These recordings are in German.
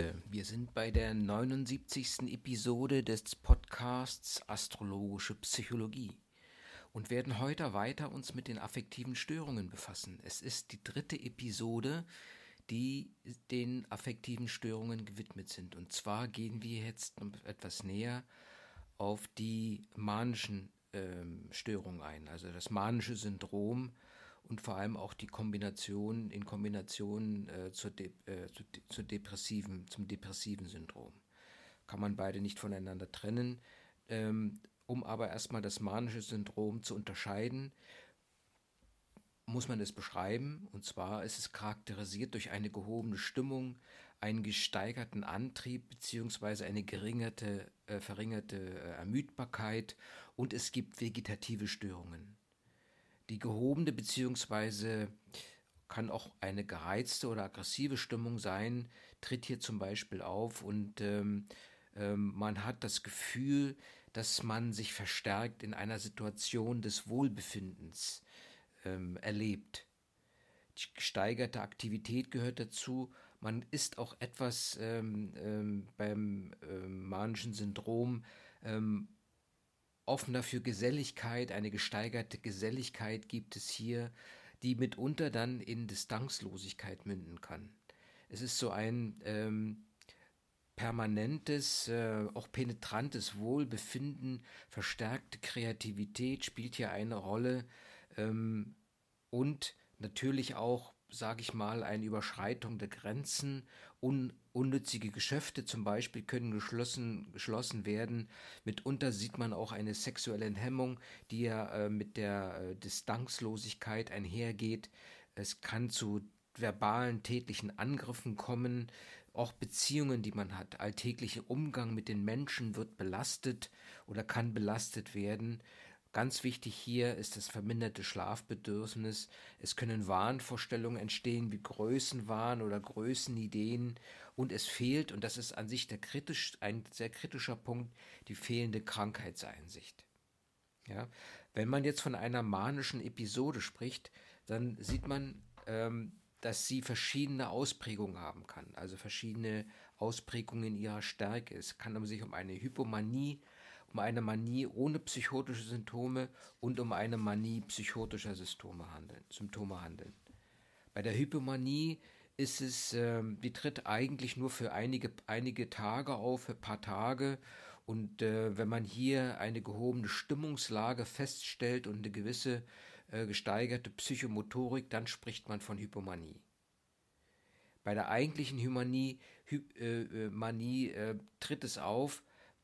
Freunde, wir sind bei der 79. Episode des Podcasts Astrologische Psychologie und werden heute weiter uns mit den affektiven Störungen befassen. Es ist die dritte Episode, die den affektiven Störungen gewidmet sind. Und zwar gehen wir jetzt etwas näher auf die manischen äh, Störungen ein, also das manische Syndrom und vor allem auch die Kombination in Kombination äh, zur, De äh, zu, zu depressiven, zum depressiven Syndrom. Kann man beide nicht voneinander trennen. Ähm, um aber erstmal das manische Syndrom zu unterscheiden, muss man es beschreiben. Und zwar ist es charakterisiert durch eine gehobene Stimmung, einen gesteigerten Antrieb bzw. eine geringerte, äh, verringerte äh, Ermüdbarkeit und es gibt vegetative Störungen. Die gehobene bzw. kann auch eine gereizte oder aggressive Stimmung sein, tritt hier zum Beispiel auf und ähm, ähm, man hat das Gefühl, dass man sich verstärkt in einer Situation des Wohlbefindens ähm, erlebt. Die gesteigerte Aktivität gehört dazu. Man ist auch etwas ähm, ähm, beim manischen Syndrom offener für Geselligkeit, eine gesteigerte Geselligkeit gibt es hier, die mitunter dann in Distanzlosigkeit münden kann. Es ist so ein ähm, permanentes, äh, auch penetrantes Wohlbefinden, verstärkte Kreativität spielt hier eine Rolle ähm, und natürlich auch, sage ich mal, eine Überschreitung der Grenzen un unnützige Geschäfte zum Beispiel können geschlossen, geschlossen werden. Mitunter sieht man auch eine sexuelle Hemmung, die ja äh, mit der äh, Distanzlosigkeit einhergeht. Es kann zu verbalen tätlichen Angriffen kommen, auch Beziehungen, die man hat, alltäglicher Umgang mit den Menschen wird belastet oder kann belastet werden. Ganz wichtig hier ist das verminderte Schlafbedürfnis. Es können Wahnvorstellungen entstehen wie Größenwahn oder Größenideen und es fehlt, und das ist an sich der kritisch, ein sehr kritischer Punkt, die fehlende Krankheitseinsicht. Ja? Wenn man jetzt von einer manischen Episode spricht, dann sieht man, ähm, dass sie verschiedene Ausprägungen haben kann, also verschiedene Ausprägungen ihrer Stärke. Es kann sich um eine Hypomanie um eine Manie ohne psychotische Symptome und um eine Manie psychotischer Symptome handeln. Symptome handeln. Bei der Hypomanie ist es, äh, die tritt eigentlich nur für einige, einige Tage auf, für ein paar Tage. Und äh, wenn man hier eine gehobene Stimmungslage feststellt und eine gewisse äh, gesteigerte Psychomotorik, dann spricht man von Hypomanie. Bei der eigentlichen Hymanie, Hy äh, äh, Manie äh, tritt es auf,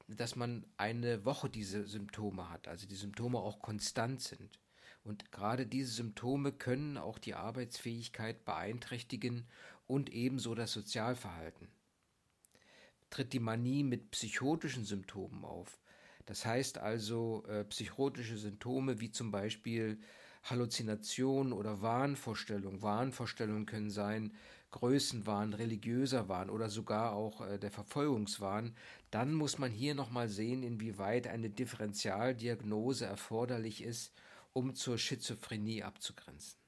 dass man eine Woche diese Symptome hat, also die Symptome auch konstant sind. Und gerade diese Symptome können auch die Arbeitsfähigkeit beeinträchtigen und ebenso das Sozialverhalten. Tritt die Manie mit psychotischen Symptomen auf, das heißt also äh, psychotische Symptome wie zum Beispiel Halluzination oder Wahnvorstellung. Wahnvorstellungen können sein Größenwahn, religiöser Wahn oder sogar auch äh, der Verfolgungswahn, dann muss man hier nochmal sehen, inwieweit eine Differentialdiagnose erforderlich ist, um zur Schizophrenie abzugrenzen.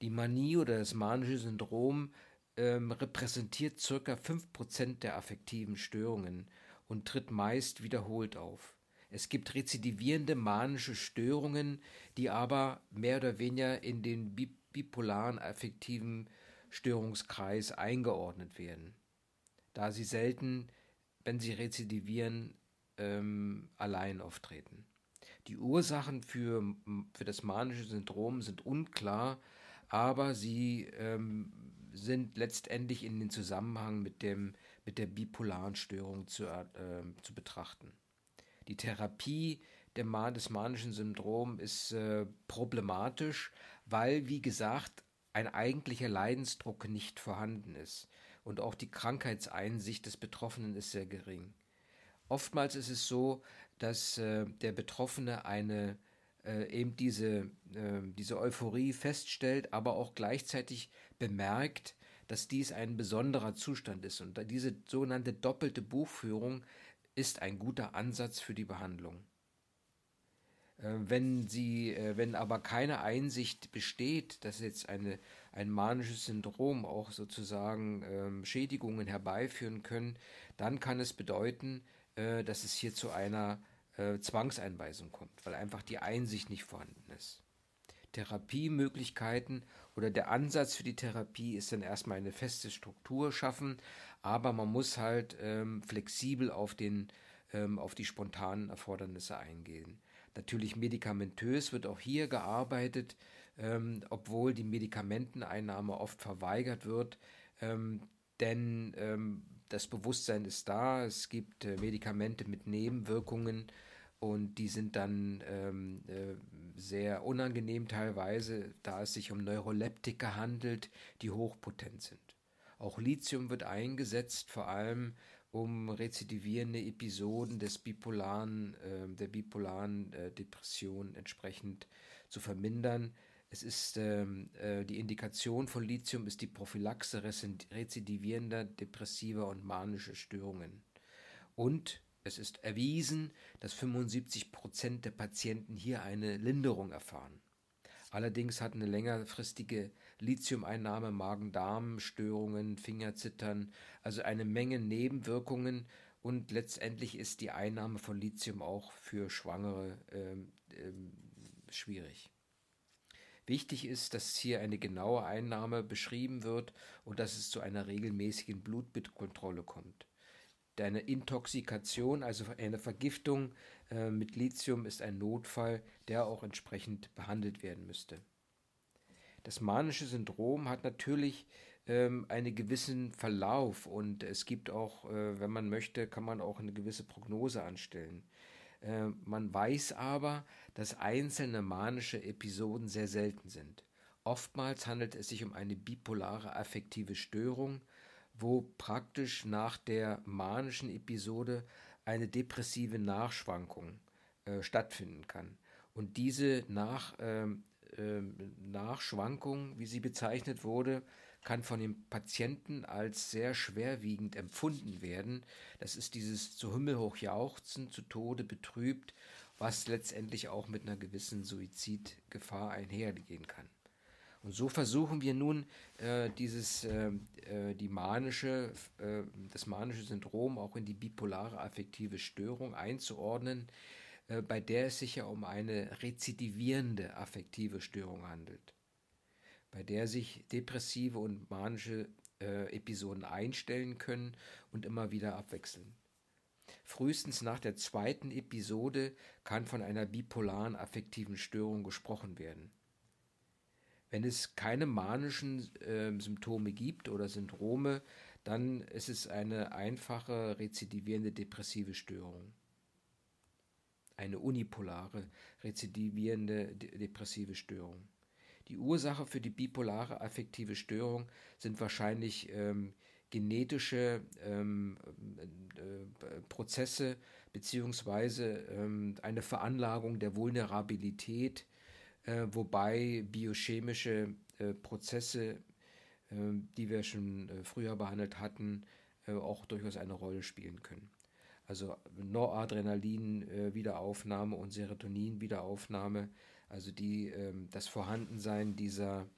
Die Manie oder das manische Syndrom ähm, repräsentiert ca. 5% der affektiven Störungen und tritt meist wiederholt auf. Es gibt rezidivierende manische Störungen, die aber mehr oder weniger in den bipolaren affektiven Störungskreis eingeordnet werden, da sie selten, wenn sie rezidivieren, ähm, allein auftreten. Die Ursachen für, für das manische Syndrom sind unklar, aber sie ähm, sind letztendlich in den Zusammenhang mit, dem, mit der bipolaren Störung zu, äh, zu betrachten. Die Therapie der, des manischen Syndroms ist äh, problematisch, weil, wie gesagt, ein eigentlicher Leidensdruck nicht vorhanden ist und auch die Krankheitseinsicht des Betroffenen ist sehr gering. Oftmals ist es so, dass äh, der Betroffene eine äh, eben diese, äh, diese Euphorie feststellt, aber auch gleichzeitig bemerkt, dass dies ein besonderer Zustand ist. Und diese sogenannte doppelte Buchführung ist ein guter Ansatz für die Behandlung. Äh, wenn sie, äh, wenn aber keine Einsicht besteht, dass jetzt eine, ein manisches Syndrom auch sozusagen ähm, Schädigungen herbeiführen können, dann kann es bedeuten, äh, dass es hier zu einer äh, Zwangseinweisung kommt, weil einfach die Einsicht nicht vorhanden ist. Therapiemöglichkeiten oder der Ansatz für die Therapie ist dann erstmal eine feste Struktur schaffen, aber man muss halt ähm, flexibel auf, den, ähm, auf die spontanen Erfordernisse eingehen. Natürlich medikamentös wird auch hier gearbeitet, ähm, obwohl die Medikamenteneinnahme oft verweigert wird, ähm, denn ähm, das Bewusstsein ist da, es gibt äh, Medikamente mit Nebenwirkungen und die sind dann ähm, äh, sehr unangenehm teilweise, da es sich um Neuroleptika handelt, die hochpotent sind. Auch Lithium wird eingesetzt, vor allem um rezidivierende Episoden des bipolaren, äh, der bipolaren äh, Depression entsprechend zu vermindern. Es ist ähm, äh, die Indikation von Lithium ist die Prophylaxe rezidivierender depressiver und manischer Störungen. Und es ist erwiesen, dass 75 Prozent der Patienten hier eine Linderung erfahren. Allerdings hat eine längerfristige Lithiumeinnahme Magen-Darm-Störungen, Fingerzittern, also eine Menge Nebenwirkungen und letztendlich ist die Einnahme von Lithium auch für Schwangere ähm, ähm, schwierig. Wichtig ist, dass hier eine genaue Einnahme beschrieben wird und dass es zu einer regelmäßigen Blutbittkontrolle kommt. Eine Intoxikation, also eine Vergiftung äh, mit Lithium, ist ein Notfall, der auch entsprechend behandelt werden müsste. Das manische Syndrom hat natürlich ähm, einen gewissen Verlauf und es gibt auch, äh, wenn man möchte, kann man auch eine gewisse Prognose anstellen. Äh, man weiß aber, dass einzelne manische Episoden sehr selten sind. Oftmals handelt es sich um eine bipolare affektive Störung, wo praktisch nach der manischen Episode eine depressive Nachschwankung äh, stattfinden kann. Und diese Nach, ähm, äh, Nachschwankung, wie sie bezeichnet wurde, kann von dem Patienten als sehr schwerwiegend empfunden werden. Das ist dieses zu Himmel hoch jauchzen, zu Tode betrübt, was letztendlich auch mit einer gewissen Suizidgefahr einhergehen kann. Und so versuchen wir nun äh, dieses äh, äh, die manische äh, das manische Syndrom auch in die bipolare affektive Störung einzuordnen, äh, bei der es sich ja um eine rezidivierende affektive Störung handelt, bei der sich depressive und manische äh, Episoden einstellen können und immer wieder abwechseln. Frühestens nach der zweiten Episode kann von einer bipolaren affektiven Störung gesprochen werden. Wenn es keine manischen äh, Symptome gibt oder Syndrome, dann ist es eine einfache rezidivierende depressive Störung. Eine unipolare rezidivierende de depressive Störung. Die Ursache für die bipolare affektive Störung sind wahrscheinlich ähm, genetische ähm, äh, Prozesse beziehungsweise ähm, eine Veranlagung der Vulnerabilität äh, wobei biochemische äh, Prozesse, äh, die wir schon äh, früher behandelt hatten, äh, auch durchaus eine Rolle spielen können. Also Noradrenalin-Wiederaufnahme und Serotonin-Wiederaufnahme, also die, ähm, das Vorhandensein dieser,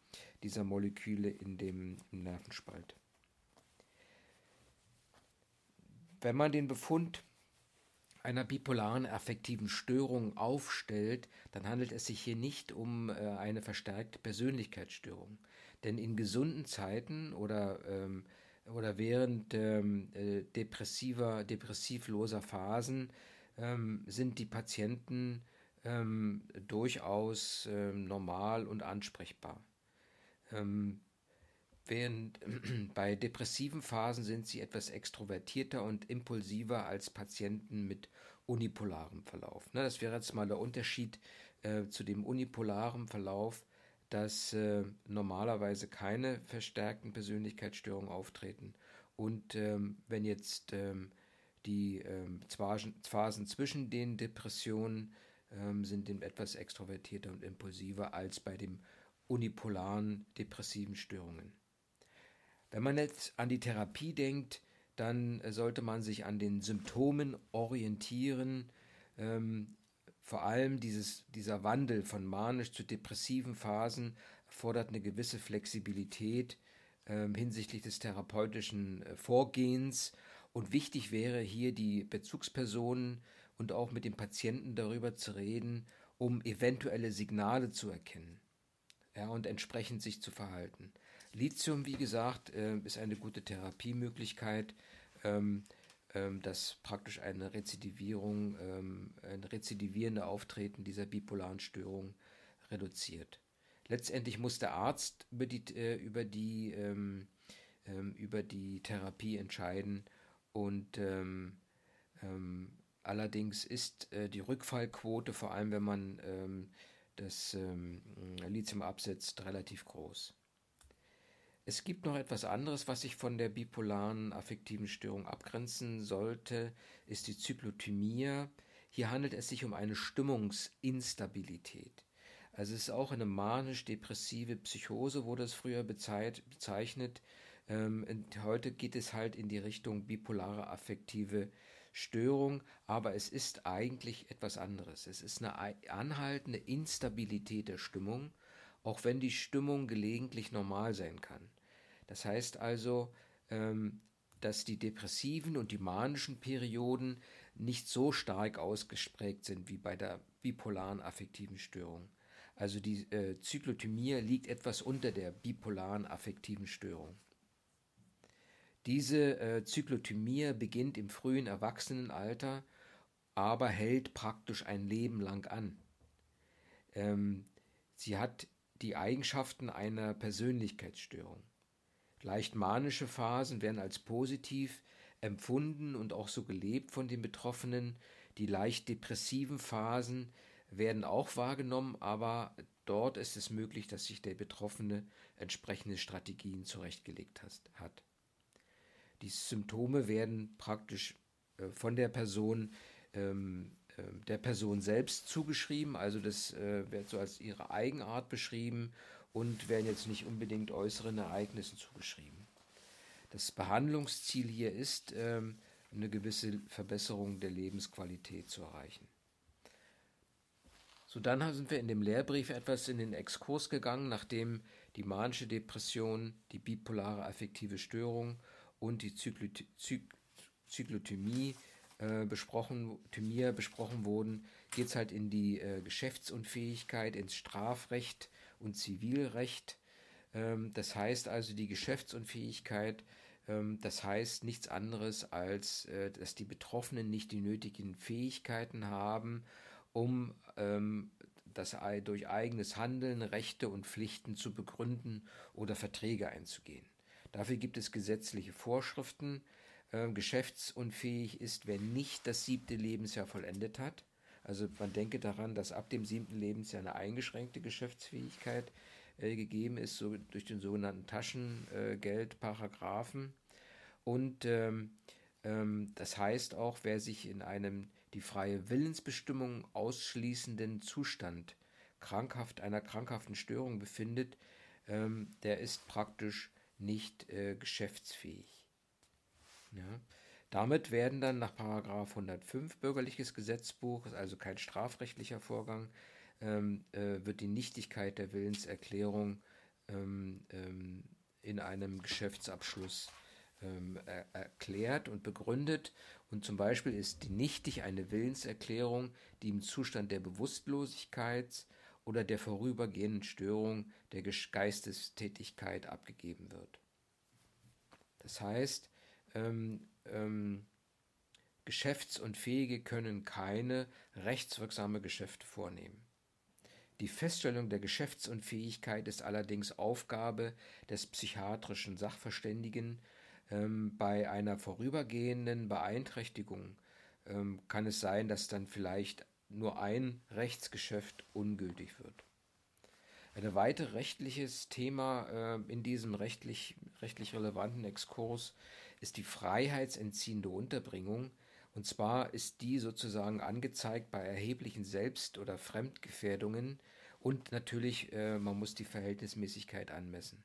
dieser Moleküle in dem Nervenspalt. Wenn man den Befund einer bipolaren affektiven Störung aufstellt, dann handelt es sich hier nicht um äh, eine verstärkte Persönlichkeitsstörung. Denn in gesunden Zeiten oder, ähm, oder während ähm, äh, depressiver, depressivloser Phasen ähm, sind die Patienten ähm, durchaus ähm, normal und ansprechbar. Ähm, Während bei depressiven Phasen sind sie etwas extrovertierter und impulsiver als Patienten mit unipolarem Verlauf. Ne, das wäre jetzt mal der Unterschied äh, zu dem unipolaren Verlauf, dass äh, normalerweise keine verstärkten Persönlichkeitsstörungen auftreten. Und ähm, wenn jetzt ähm, die ähm, Phasen zwischen den Depressionen ähm, sind etwas extrovertierter und impulsiver als bei den unipolaren depressiven Störungen. Wenn man jetzt an die Therapie denkt, dann sollte man sich an den Symptomen orientieren. Ähm, vor allem dieses, dieser Wandel von manisch zu depressiven Phasen erfordert eine gewisse Flexibilität äh, hinsichtlich des therapeutischen äh, Vorgehens. Und wichtig wäre hier die Bezugspersonen und auch mit dem Patienten darüber zu reden, um eventuelle Signale zu erkennen ja, und entsprechend sich zu verhalten. Lithium, wie gesagt, äh, ist eine gute Therapiemöglichkeit, ähm, ähm, das praktisch eine Rezidivierung, ähm, ein rezidivierende Auftreten dieser bipolaren Störung reduziert. Letztendlich muss der Arzt über die, äh, über die, ähm, ähm, über die Therapie entscheiden und ähm, allerdings ist äh, die Rückfallquote, vor allem wenn man das Lithium absetzt, relativ groß. Es gibt noch etwas anderes, was sich von der bipolaren affektiven Störung abgrenzen sollte, ist die Zyklothymie. Hier handelt es sich um eine Stimmungsinstabilität. Also es ist auch eine manisch-depressive Psychose, wurde es früher bezeichnet. Ähm, heute geht es halt in die Richtung bipolare affektive Störung, aber es ist eigentlich etwas anderes. Es ist eine anhaltende Instabilität der Stimmung, auch wenn die Stimmung gelegentlich normal sein kann. Das heißt also, ähm, dass die depressiven und die manischen Perioden nicht so stark ausgesprägt sind wie bei der bipolaren affektiven Störung. Also die äh, Zyklothymie liegt etwas unter der bipolaren affektiven Störung. Diese äh, Zyklothymie beginnt im frühen Erwachsenenalter, aber hält praktisch ein Leben lang an. Ähm, sie hat die Eigenschaften einer Persönlichkeitsstörung. Leicht manische Phasen werden als positiv empfunden und auch so gelebt von den Betroffenen. Die leicht depressiven Phasen werden auch wahrgenommen, aber dort ist es möglich, dass sich der Betroffene entsprechende Strategien zurechtgelegt hat. Die Symptome werden praktisch äh, von der Person ähm, äh, der Person selbst zugeschrieben, also das äh, wird so als ihre Eigenart beschrieben und werden jetzt nicht unbedingt äußeren Ereignissen zugeschrieben. Das Behandlungsziel hier ist, ähm, eine gewisse Verbesserung der Lebensqualität zu erreichen. So, dann sind wir in dem Lehrbrief etwas in den Exkurs gegangen, nachdem die manische Depression, die bipolare affektive Störung und die Zykloty Zyk Zyklothymie äh, besprochen, Thymia besprochen wurden, geht es halt in die äh, Geschäftsunfähigkeit, ins Strafrecht und Zivilrecht. Ähm, das heißt also die Geschäftsunfähigkeit, ähm, das heißt nichts anderes als, äh, dass die Betroffenen nicht die nötigen Fähigkeiten haben, um ähm, das durch eigenes Handeln Rechte und Pflichten zu begründen oder Verträge einzugehen. Dafür gibt es gesetzliche Vorschriften. Geschäftsunfähig ist, wer nicht das siebte Lebensjahr vollendet hat. Also man denke daran, dass ab dem siebten Lebensjahr eine eingeschränkte Geschäftsfähigkeit äh, gegeben ist, so durch den sogenannten Taschengeldparagraphen. Und ähm, ähm, das heißt auch, wer sich in einem die freie Willensbestimmung ausschließenden Zustand krankhaft einer krankhaften Störung befindet, ähm, der ist praktisch nicht äh, geschäftsfähig. Ja. Damit werden dann nach 105 Bürgerliches Gesetzbuch, also kein strafrechtlicher Vorgang, ähm, äh, wird die Nichtigkeit der Willenserklärung ähm, ähm, in einem Geschäftsabschluss ähm, er erklärt und begründet. Und zum Beispiel ist die nichtig eine Willenserklärung, die im Zustand der Bewusstlosigkeit oder der vorübergehenden Störung der Geistestätigkeit abgegeben wird. Das heißt, ähm, ähm, Geschäftsunfähige können keine rechtswirksame Geschäfte vornehmen. Die Feststellung der Geschäftsunfähigkeit ist allerdings Aufgabe des psychiatrischen Sachverständigen. Ähm, bei einer vorübergehenden Beeinträchtigung ähm, kann es sein, dass dann vielleicht nur ein Rechtsgeschäft ungültig wird. Ein weiteres rechtliches Thema äh, in diesem rechtlich, rechtlich relevanten Exkurs ist die freiheitsentziehende Unterbringung. Und zwar ist die sozusagen angezeigt bei erheblichen Selbst- oder Fremdgefährdungen und natürlich, äh, man muss die Verhältnismäßigkeit anmessen.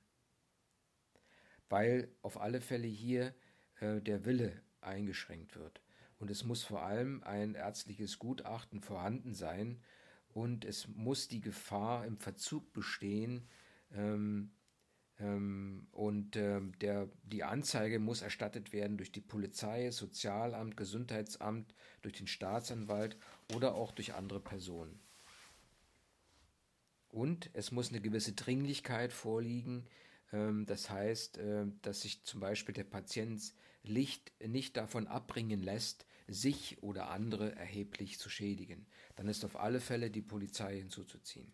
Weil auf alle Fälle hier äh, der Wille eingeschränkt wird. Und es muss vor allem ein ärztliches Gutachten vorhanden sein und es muss die Gefahr im Verzug bestehen, ähm, und ähm, der, die Anzeige muss erstattet werden durch die Polizei, Sozialamt, Gesundheitsamt, durch den Staatsanwalt oder auch durch andere Personen. Und es muss eine gewisse Dringlichkeit vorliegen. Ähm, das heißt, dass sich zum Beispiel der Patient Licht nicht davon abbringen lässt, sich oder andere erheblich zu schädigen. Dann ist auf alle Fälle die Polizei hinzuzuziehen.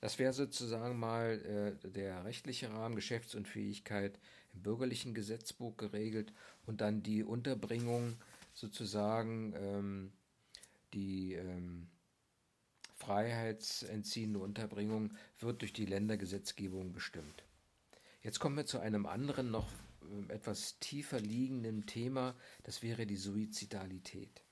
Das wäre sozusagen mal äh, der rechtliche Rahmen, Geschäftsunfähigkeit im bürgerlichen Gesetzbuch geregelt und dann die Unterbringung sozusagen, ähm, die ähm, freiheitsentziehende Unterbringung wird durch die Ländergesetzgebung bestimmt. Jetzt kommen wir zu einem anderen, noch äh, etwas tiefer liegenden Thema, das wäre die Suizidalität.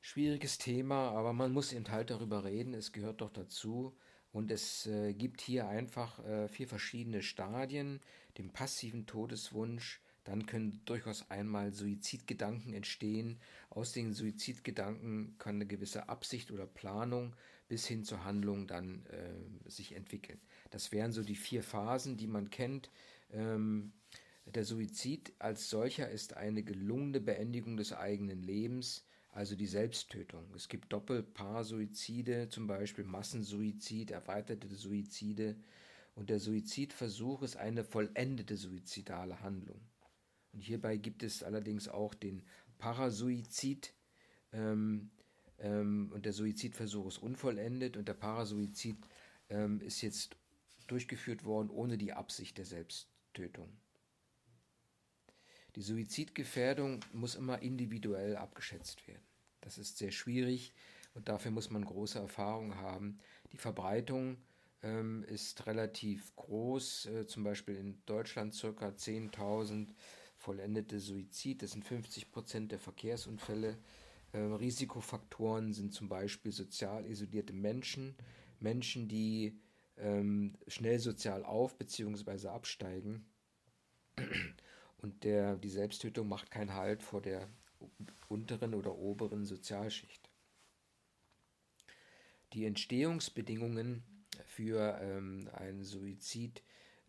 Schwieriges Thema, aber man muss eben halt darüber reden, es gehört doch dazu. Und es äh, gibt hier einfach äh, vier verschiedene Stadien, den passiven Todeswunsch, dann können durchaus einmal Suizidgedanken entstehen. Aus den Suizidgedanken kann eine gewisse Absicht oder Planung bis hin zur Handlung dann äh, sich entwickeln. Das wären so die vier Phasen, die man kennt. Ähm, der Suizid als solcher ist eine gelungene Beendigung des eigenen Lebens also die Selbsttötung. Es gibt Doppelpaarsuizide, zum Beispiel Massensuizid, erweiterte Suizide. Und der Suizidversuch ist eine vollendete suizidale Handlung. Und hierbei gibt es allerdings auch den Parasuizid. Ähm, ähm, und der Suizidversuch ist unvollendet und der Parasuizid ähm, ist jetzt durchgeführt worden ohne die Absicht der Selbsttötung. Die Suizidgefährdung muss immer individuell abgeschätzt werden. Das ist sehr schwierig und dafür muss man große Erfahrung haben. Die Verbreitung ähm, ist relativ groß, äh, zum Beispiel in Deutschland ca. 10.000 vollendete Suizid, das sind 50 Prozent der Verkehrsunfälle. Äh, Risikofaktoren sind zum Beispiel sozial isolierte Menschen, Menschen, die ähm, schnell sozial auf bzw. absteigen und der, die Selbsttötung macht keinen Halt vor der unteren oder oberen Sozialschicht. Die Entstehungsbedingungen für ähm, einen Suizid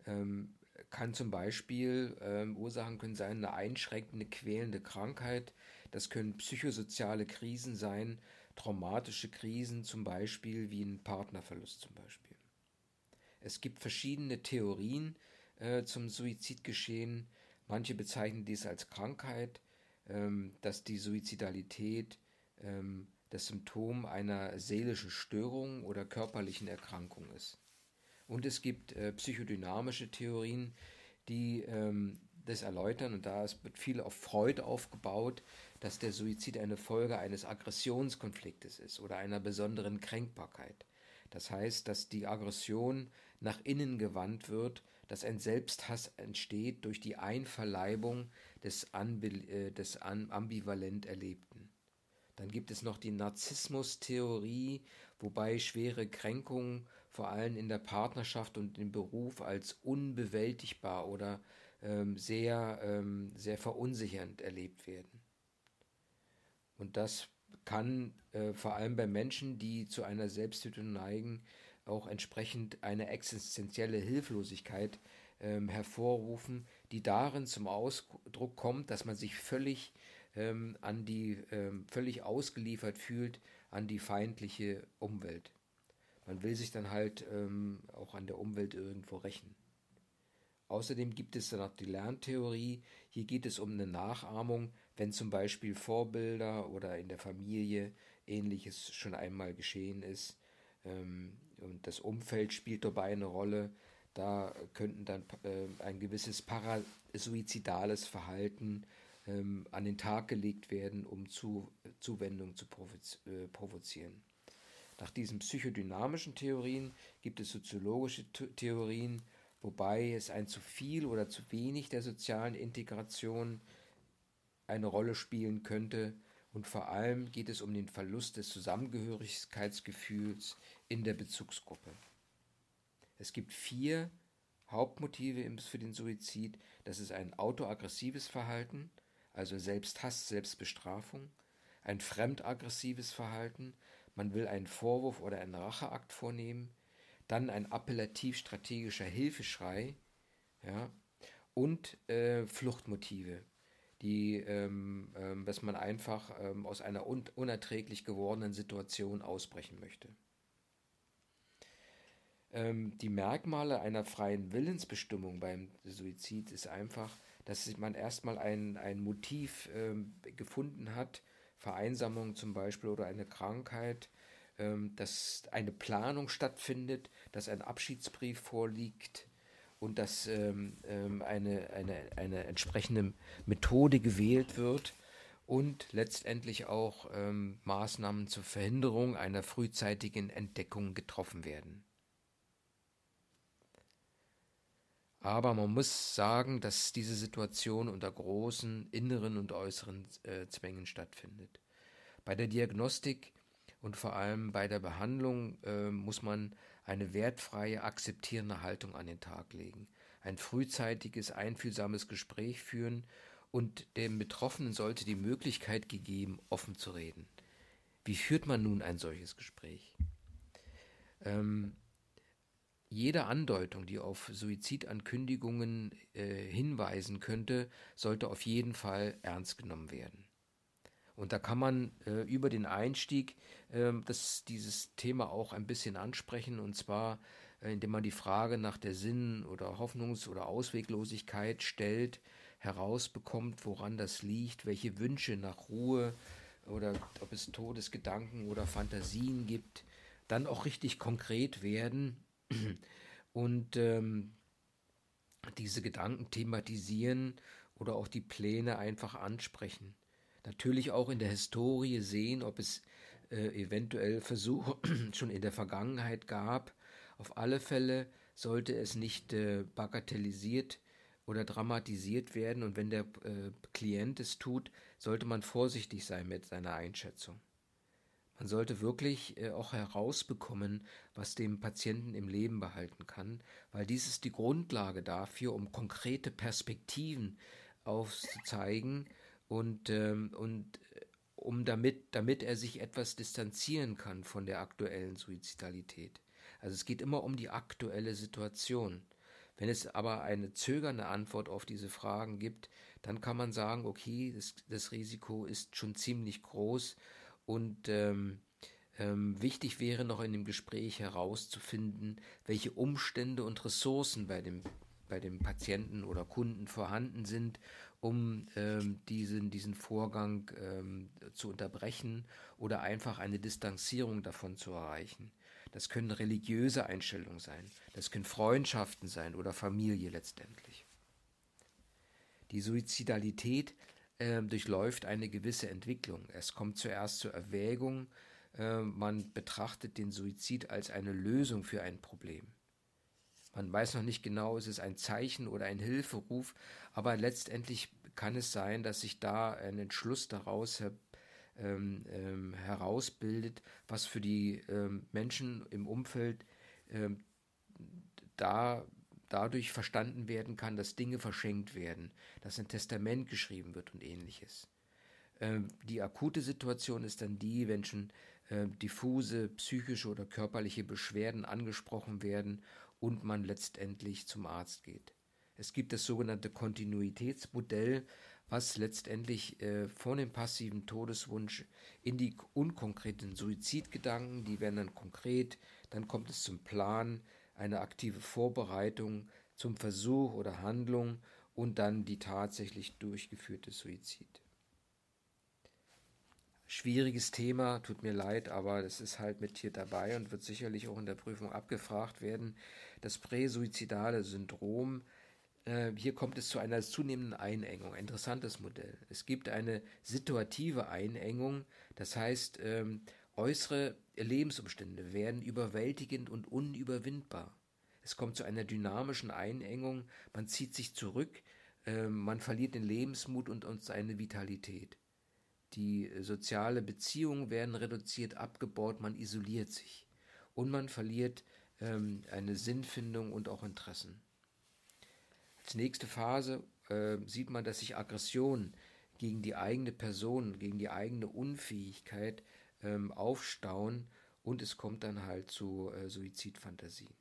ähm, kann zum Beispiel ähm, Ursachen können sein eine einschränkende, quälende Krankheit. Das können psychosoziale Krisen sein, traumatische Krisen, zum Beispiel wie ein Partnerverlust zum Beispiel. Es gibt verschiedene Theorien äh, zum Suizidgeschehen. Manche bezeichnen dies als Krankheit, dass die Suizidalität ähm, das Symptom einer seelischen Störung oder körperlichen Erkrankung ist. Und es gibt äh, psychodynamische Theorien, die ähm, das erläutern, und da wird viel auf Freud aufgebaut, dass der Suizid eine Folge eines Aggressionskonfliktes ist oder einer besonderen Kränkbarkeit. Das heißt, dass die Aggression nach innen gewandt wird dass ein Selbsthass entsteht durch die Einverleibung des, äh, des ambivalent Erlebten. Dann gibt es noch die Narzissmus-Theorie, wobei schwere Kränkungen vor allem in der Partnerschaft und im Beruf als unbewältigbar oder ähm, sehr, ähm, sehr verunsichernd erlebt werden. Und das kann äh, vor allem bei Menschen, die zu einer Selbsttötung neigen, auch entsprechend eine existenzielle Hilflosigkeit ähm, hervorrufen, die darin zum Ausdruck kommt, dass man sich völlig ähm, an die ähm, völlig ausgeliefert fühlt an die feindliche Umwelt. Man will sich dann halt ähm, auch an der Umwelt irgendwo rächen. Außerdem gibt es dann noch die Lerntheorie. Hier geht es um eine Nachahmung, wenn zum Beispiel Vorbilder oder in der Familie ähnliches schon einmal geschehen ist. Ähm, und das Umfeld spielt dabei eine Rolle. Da könnten dann äh, ein gewisses parasuizidales Verhalten ähm, an den Tag gelegt werden, um zu, Zuwendung zu äh, provozieren. Nach diesen psychodynamischen Theorien gibt es soziologische Theorien, wobei es ein zu viel oder zu wenig der sozialen Integration eine Rolle spielen könnte, und vor allem geht es um den Verlust des Zusammengehörigkeitsgefühls in der Bezugsgruppe. Es gibt vier Hauptmotive für den Suizid. Das ist ein autoaggressives Verhalten, also Selbsthass, Selbstbestrafung, ein fremdaggressives Verhalten, man will einen Vorwurf oder einen Racheakt vornehmen, dann ein appellativ-strategischer Hilfeschrei, ja, und äh, Fluchtmotive, die, ähm, ähm, dass man einfach ähm, aus einer un unerträglich gewordenen Situation ausbrechen möchte. Ähm, die Merkmale einer freien Willensbestimmung beim Suizid ist einfach, dass man erstmal ein, ein Motiv ähm, gefunden hat, Vereinsamung zum Beispiel oder eine Krankheit, ähm, dass eine Planung stattfindet, dass ein Abschiedsbrief vorliegt und dass ähm, ähm, eine, eine, eine entsprechende Methode gewählt wird und letztendlich auch ähm, Maßnahmen zur Verhinderung einer frühzeitigen Entdeckung getroffen werden. Aber man muss sagen, dass diese Situation unter großen inneren und äußeren äh, Zwängen stattfindet. Bei der Diagnostik und vor allem bei der Behandlung äh, muss man eine wertfreie, akzeptierende Haltung an den Tag legen, ein frühzeitiges, einfühlsames Gespräch führen und dem Betroffenen sollte die Möglichkeit gegeben, offen zu reden. Wie führt man nun ein solches Gespräch? Ähm, jede Andeutung, die auf Suizidankündigungen äh, hinweisen könnte, sollte auf jeden Fall ernst genommen werden. Und da kann man äh, über den Einstieg äh, das, dieses Thema auch ein bisschen ansprechen, und zwar äh, indem man die Frage nach der Sinn- oder Hoffnungs- oder Ausweglosigkeit stellt, herausbekommt, woran das liegt, welche Wünsche nach Ruhe oder ob es Todesgedanken oder Fantasien gibt, dann auch richtig konkret werden und ähm, diese Gedanken thematisieren oder auch die Pläne einfach ansprechen. Natürlich auch in der Historie sehen, ob es äh, eventuell Versuche schon in der Vergangenheit gab. Auf alle Fälle sollte es nicht äh, bagatellisiert oder dramatisiert werden und wenn der äh, Klient es tut, sollte man vorsichtig sein mit seiner Einschätzung. Man sollte wirklich äh, auch herausbekommen, was dem Patienten im Leben behalten kann, weil dies ist die Grundlage dafür, um konkrete Perspektiven aufzuzeigen und, ähm, und äh, um damit, damit er sich etwas distanzieren kann von der aktuellen Suizidalität. Also es geht immer um die aktuelle Situation. Wenn es aber eine zögernde Antwort auf diese Fragen gibt, dann kann man sagen, okay, das, das Risiko ist schon ziemlich groß und ähm, ähm, wichtig wäre noch in dem Gespräch herauszufinden, welche Umstände und Ressourcen bei dem, bei dem Patienten oder Kunden vorhanden sind um ähm, diesen, diesen Vorgang ähm, zu unterbrechen oder einfach eine Distanzierung davon zu erreichen. Das können religiöse Einstellungen sein, das können Freundschaften sein oder Familie letztendlich. Die Suizidalität äh, durchläuft eine gewisse Entwicklung. Es kommt zuerst zur Erwägung, äh, man betrachtet den Suizid als eine Lösung für ein Problem. Man weiß noch nicht genau, ist es ein Zeichen oder ein Hilferuf, aber letztendlich kann es sein, dass sich da ein Entschluss daraus ähm, ähm, herausbildet, was für die ähm, Menschen im Umfeld ähm, da dadurch verstanden werden kann, dass Dinge verschenkt werden, dass ein Testament geschrieben wird und ähnliches. Ähm, die akute Situation ist dann die, wenn schon äh, diffuse psychische oder körperliche Beschwerden angesprochen werden und man letztendlich zum Arzt geht. Es gibt das sogenannte Kontinuitätsmodell, was letztendlich äh, von dem passiven Todeswunsch in die unkonkreten Suizidgedanken, die werden dann konkret, dann kommt es zum Plan, eine aktive Vorbereitung zum Versuch oder Handlung und dann die tatsächlich durchgeführte Suizid. Schwieriges Thema, tut mir leid, aber das ist halt mit hier dabei und wird sicherlich auch in der Prüfung abgefragt werden. Das präsuizidale Syndrom, äh, hier kommt es zu einer zunehmenden Einengung. Interessantes Modell. Es gibt eine situative Einengung, das heißt, ähm, äußere Lebensumstände werden überwältigend und unüberwindbar. Es kommt zu einer dynamischen Einengung, man zieht sich zurück, äh, man verliert den Lebensmut und, und seine Vitalität. Die soziale Beziehungen werden reduziert, abgebaut, man isoliert sich und man verliert ähm, eine Sinnfindung und auch Interessen. Als nächste Phase äh, sieht man, dass sich Aggression gegen die eigene Person, gegen die eigene Unfähigkeit ähm, aufstauen und es kommt dann halt zu äh, Suizidfantasien.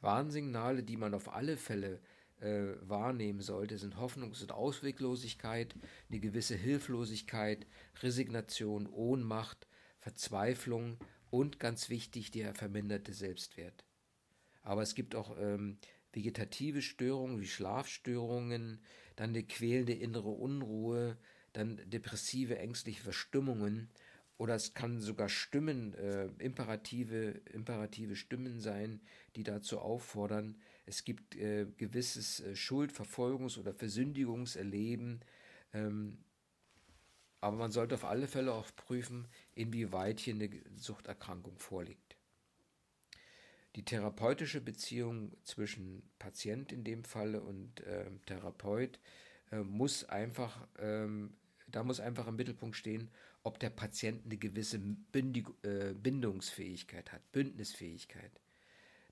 Warnsignale, die man auf alle Fälle äh, wahrnehmen sollte, sind Hoffnungs- und Ausweglosigkeit, eine gewisse Hilflosigkeit, Resignation, Ohnmacht, Verzweiflung und ganz wichtig der verminderte Selbstwert. Aber es gibt auch ähm, vegetative Störungen wie Schlafstörungen, dann eine quälende innere Unruhe, dann depressive, ängstliche Verstimmungen oder es kann sogar Stimmen, äh, imperative, imperative Stimmen sein, die dazu auffordern. Es gibt äh, gewisses äh, Schuld-, Verfolgungs- oder Versündigungserleben. Ähm, aber man sollte auf alle Fälle auch prüfen, inwieweit hier eine Suchterkrankung vorliegt. Die therapeutische Beziehung zwischen Patient in dem Falle und äh, Therapeut muss einfach, ähm, da muss einfach im Mittelpunkt stehen, ob der Patient eine gewisse äh, Bindungsfähigkeit hat, Bündnisfähigkeit.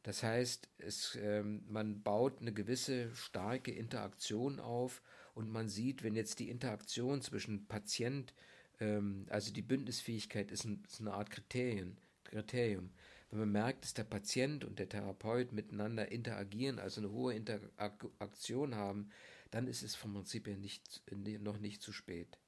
Das heißt, es, ähm, man baut eine gewisse starke Interaktion auf und man sieht, wenn jetzt die Interaktion zwischen Patient, ähm, also die Bündnisfähigkeit ist, ein, ist eine Art Kriterien, Kriterium. Wenn man merkt, dass der Patient und der Therapeut miteinander interagieren, also eine hohe Interaktion haben, dann ist es vom Prinzip her nicht, noch nicht zu spät.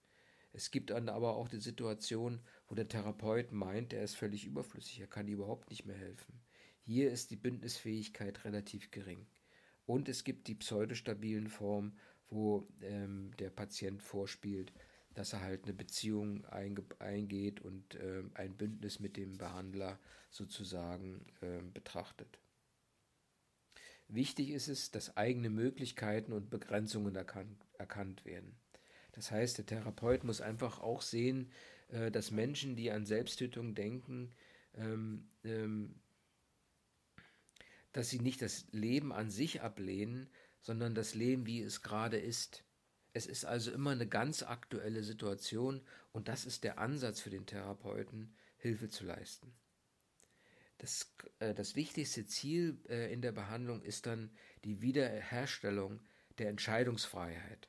Es gibt dann aber auch die Situation, wo der Therapeut meint, er ist völlig überflüssig, er kann überhaupt nicht mehr helfen. Hier ist die Bündnisfähigkeit relativ gering. Und es gibt die pseudostabilen Formen, wo ähm, der Patient vorspielt, dass er halt eine Beziehung eingeht und äh, ein Bündnis mit dem Behandler sozusagen äh, betrachtet. Wichtig ist es, dass eigene Möglichkeiten und Begrenzungen erkan erkannt werden. Das heißt, der Therapeut muss einfach auch sehen, äh, dass Menschen, die an Selbsttötung denken, ähm, ähm, dass sie nicht das Leben an sich ablehnen, sondern das Leben, wie es gerade ist. Es ist also immer eine ganz aktuelle Situation und das ist der Ansatz für den Therapeuten, Hilfe zu leisten. Das, äh, das wichtigste Ziel äh, in der Behandlung ist dann die Wiederherstellung der Entscheidungsfreiheit.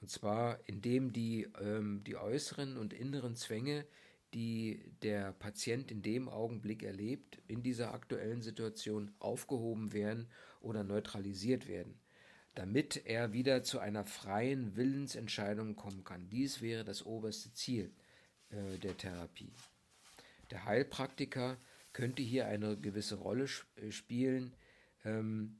Und zwar indem die, ähm, die äußeren und inneren Zwänge, die der Patient in dem Augenblick erlebt, in dieser aktuellen Situation aufgehoben werden oder neutralisiert werden damit er wieder zu einer freien Willensentscheidung kommen kann. Dies wäre das oberste Ziel äh, der Therapie. Der Heilpraktiker könnte hier eine gewisse Rolle äh, spielen, ähm,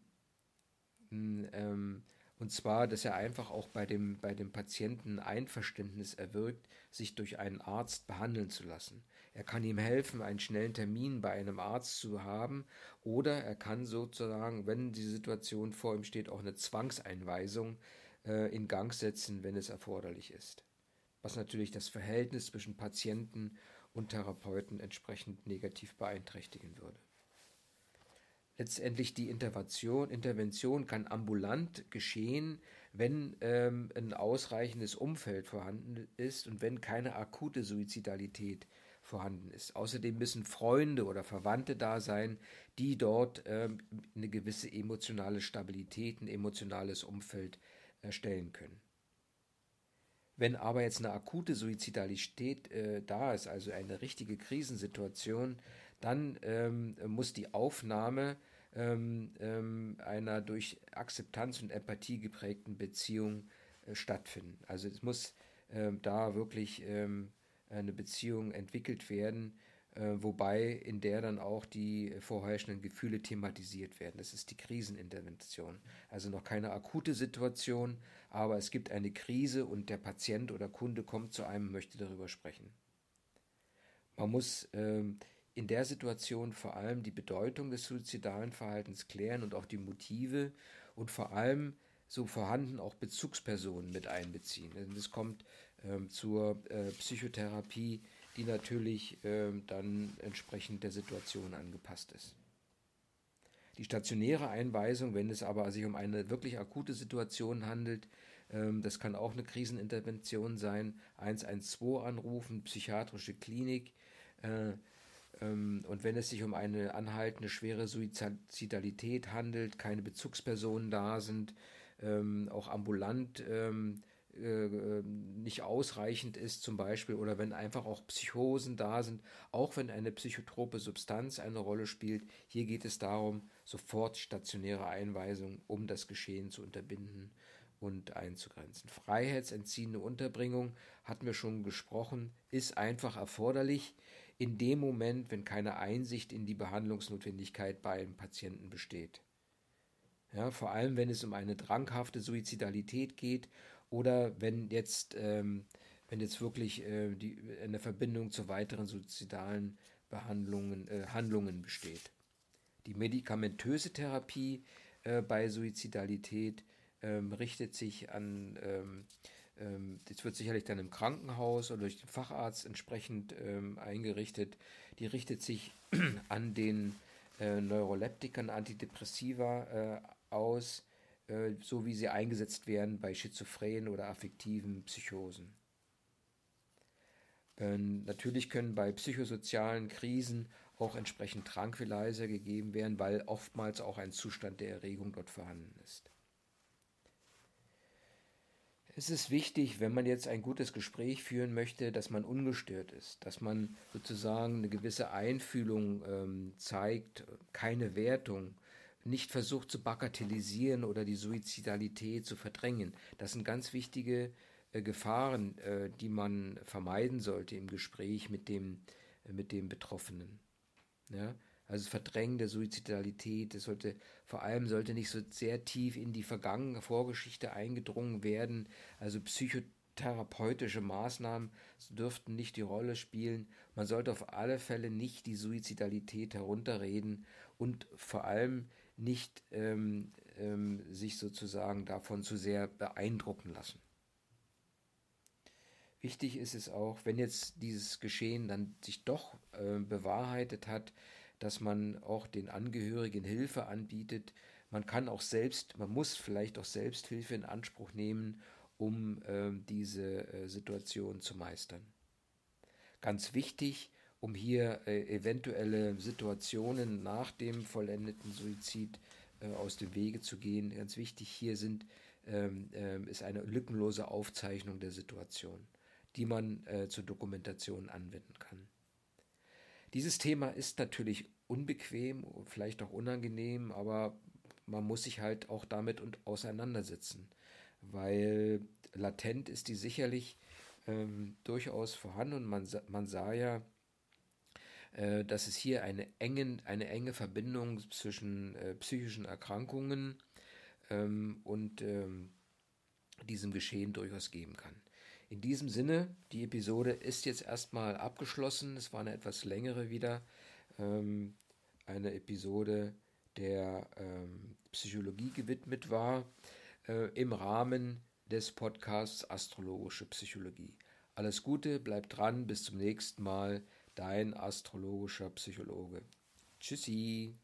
ähm, und zwar, dass er einfach auch bei dem, bei dem Patienten Einverständnis erwirkt, sich durch einen Arzt behandeln zu lassen. Er kann ihm helfen, einen schnellen Termin bei einem Arzt zu haben oder er kann sozusagen, wenn die Situation vor ihm steht, auch eine Zwangseinweisung äh, in Gang setzen, wenn es erforderlich ist. Was natürlich das Verhältnis zwischen Patienten und Therapeuten entsprechend negativ beeinträchtigen würde. Letztendlich die Intervention, Intervention kann ambulant geschehen, wenn ähm, ein ausreichendes Umfeld vorhanden ist und wenn keine akute Suizidalität vorhanden ist. Außerdem müssen Freunde oder Verwandte da sein, die dort ähm, eine gewisse emotionale Stabilität, ein emotionales Umfeld erstellen können. Wenn aber jetzt eine akute Suizidalität äh, da ist, also eine richtige Krisensituation, dann ähm, muss die Aufnahme ähm, ähm, einer durch Akzeptanz und Empathie geprägten Beziehung äh, stattfinden. Also es muss ähm, da wirklich ähm, eine Beziehung entwickelt werden, äh, wobei in der dann auch die vorherrschenden Gefühle thematisiert werden. Das ist die Krisenintervention. Also noch keine akute Situation, aber es gibt eine Krise und der Patient oder Kunde kommt zu einem, möchte darüber sprechen. Man muss ähm, in der Situation vor allem die Bedeutung des suizidalen Verhaltens klären und auch die Motive und vor allem so vorhanden auch Bezugspersonen mit einbeziehen. Es kommt ähm, zur äh, Psychotherapie, die natürlich ähm, dann entsprechend der Situation angepasst ist. Die stationäre Einweisung, wenn es aber sich um eine wirklich akute Situation handelt, ähm, das kann auch eine Krisenintervention sein, 112 anrufen, psychiatrische Klinik. Äh, und wenn es sich um eine anhaltende schwere Suizidalität handelt, keine Bezugspersonen da sind, ähm, auch ambulant ähm, äh, nicht ausreichend ist zum Beispiel oder wenn einfach auch Psychosen da sind, auch wenn eine psychotrope Substanz eine Rolle spielt. Hier geht es darum, sofort stationäre Einweisung, um das Geschehen zu unterbinden und einzugrenzen. Freiheitsentziehende Unterbringung, hatten wir schon gesprochen, ist einfach erforderlich in dem Moment, wenn keine Einsicht in die Behandlungsnotwendigkeit bei einem Patienten besteht. Ja, vor allem, wenn es um eine dranghafte Suizidalität geht oder wenn jetzt, ähm, wenn jetzt wirklich äh, die, eine Verbindung zu weiteren suizidalen Behandlungen, äh, Handlungen besteht. Die medikamentöse Therapie äh, bei Suizidalität ähm, richtet sich an, ähm, das wird sicherlich dann im Krankenhaus oder durch den Facharzt entsprechend ähm, eingerichtet, die richtet sich an den äh, Neuroleptikern, Antidepressiva äh, aus, äh, so wie sie eingesetzt werden bei schizophrenen oder affektiven Psychosen. Ähm, natürlich können bei psychosozialen Krisen auch entsprechend Tranquilizer gegeben werden, weil oftmals auch ein Zustand der Erregung dort vorhanden ist. Es ist wichtig, wenn man jetzt ein gutes Gespräch führen möchte, dass man ungestört ist, dass man sozusagen eine gewisse Einfühlung ähm, zeigt, keine Wertung, nicht versucht zu bagatellisieren oder die Suizidalität zu verdrängen. Das sind ganz wichtige äh, Gefahren, äh, die man vermeiden sollte im Gespräch mit dem, äh, mit dem Betroffenen. Ja? Also Verdrängen der Suizidalität, es sollte, vor allem sollte nicht so sehr tief in die vergangene Vorgeschichte eingedrungen werden. Also psychotherapeutische Maßnahmen dürften nicht die Rolle spielen. Man sollte auf alle Fälle nicht die Suizidalität herunterreden und vor allem nicht ähm, ähm, sich sozusagen davon zu sehr beeindrucken lassen. Wichtig ist es auch, wenn jetzt dieses Geschehen dann sich doch äh, bewahrheitet hat, dass man auch den Angehörigen Hilfe anbietet. Man kann auch selbst, man muss vielleicht auch Selbsthilfe in Anspruch nehmen, um äh, diese äh, Situation zu meistern. Ganz wichtig, um hier äh, eventuelle Situationen nach dem vollendeten Suizid äh, aus dem Wege zu gehen. Ganz wichtig hier sind, ähm, ähm, ist eine lückenlose Aufzeichnung der Situation, die man äh, zur Dokumentation anwenden kann. Dieses Thema ist natürlich unbequem, vielleicht auch unangenehm, aber man muss sich halt auch damit und auseinandersetzen, weil latent ist die sicherlich ähm, durchaus vorhanden und man, man sah ja äh, dass es hier eine, engen, eine enge Verbindung zwischen äh, psychischen Erkrankungen ähm, und ähm, diesem Geschehen durchaus geben kann. In diesem Sinne, die Episode ist jetzt erstmal abgeschlossen. Es war eine etwas längere wieder. Ähm, eine Episode der ähm, Psychologie gewidmet war, äh, im Rahmen des Podcasts Astrologische Psychologie. Alles Gute, bleibt dran, bis zum nächsten Mal dein astrologischer Psychologe. Tschüssi.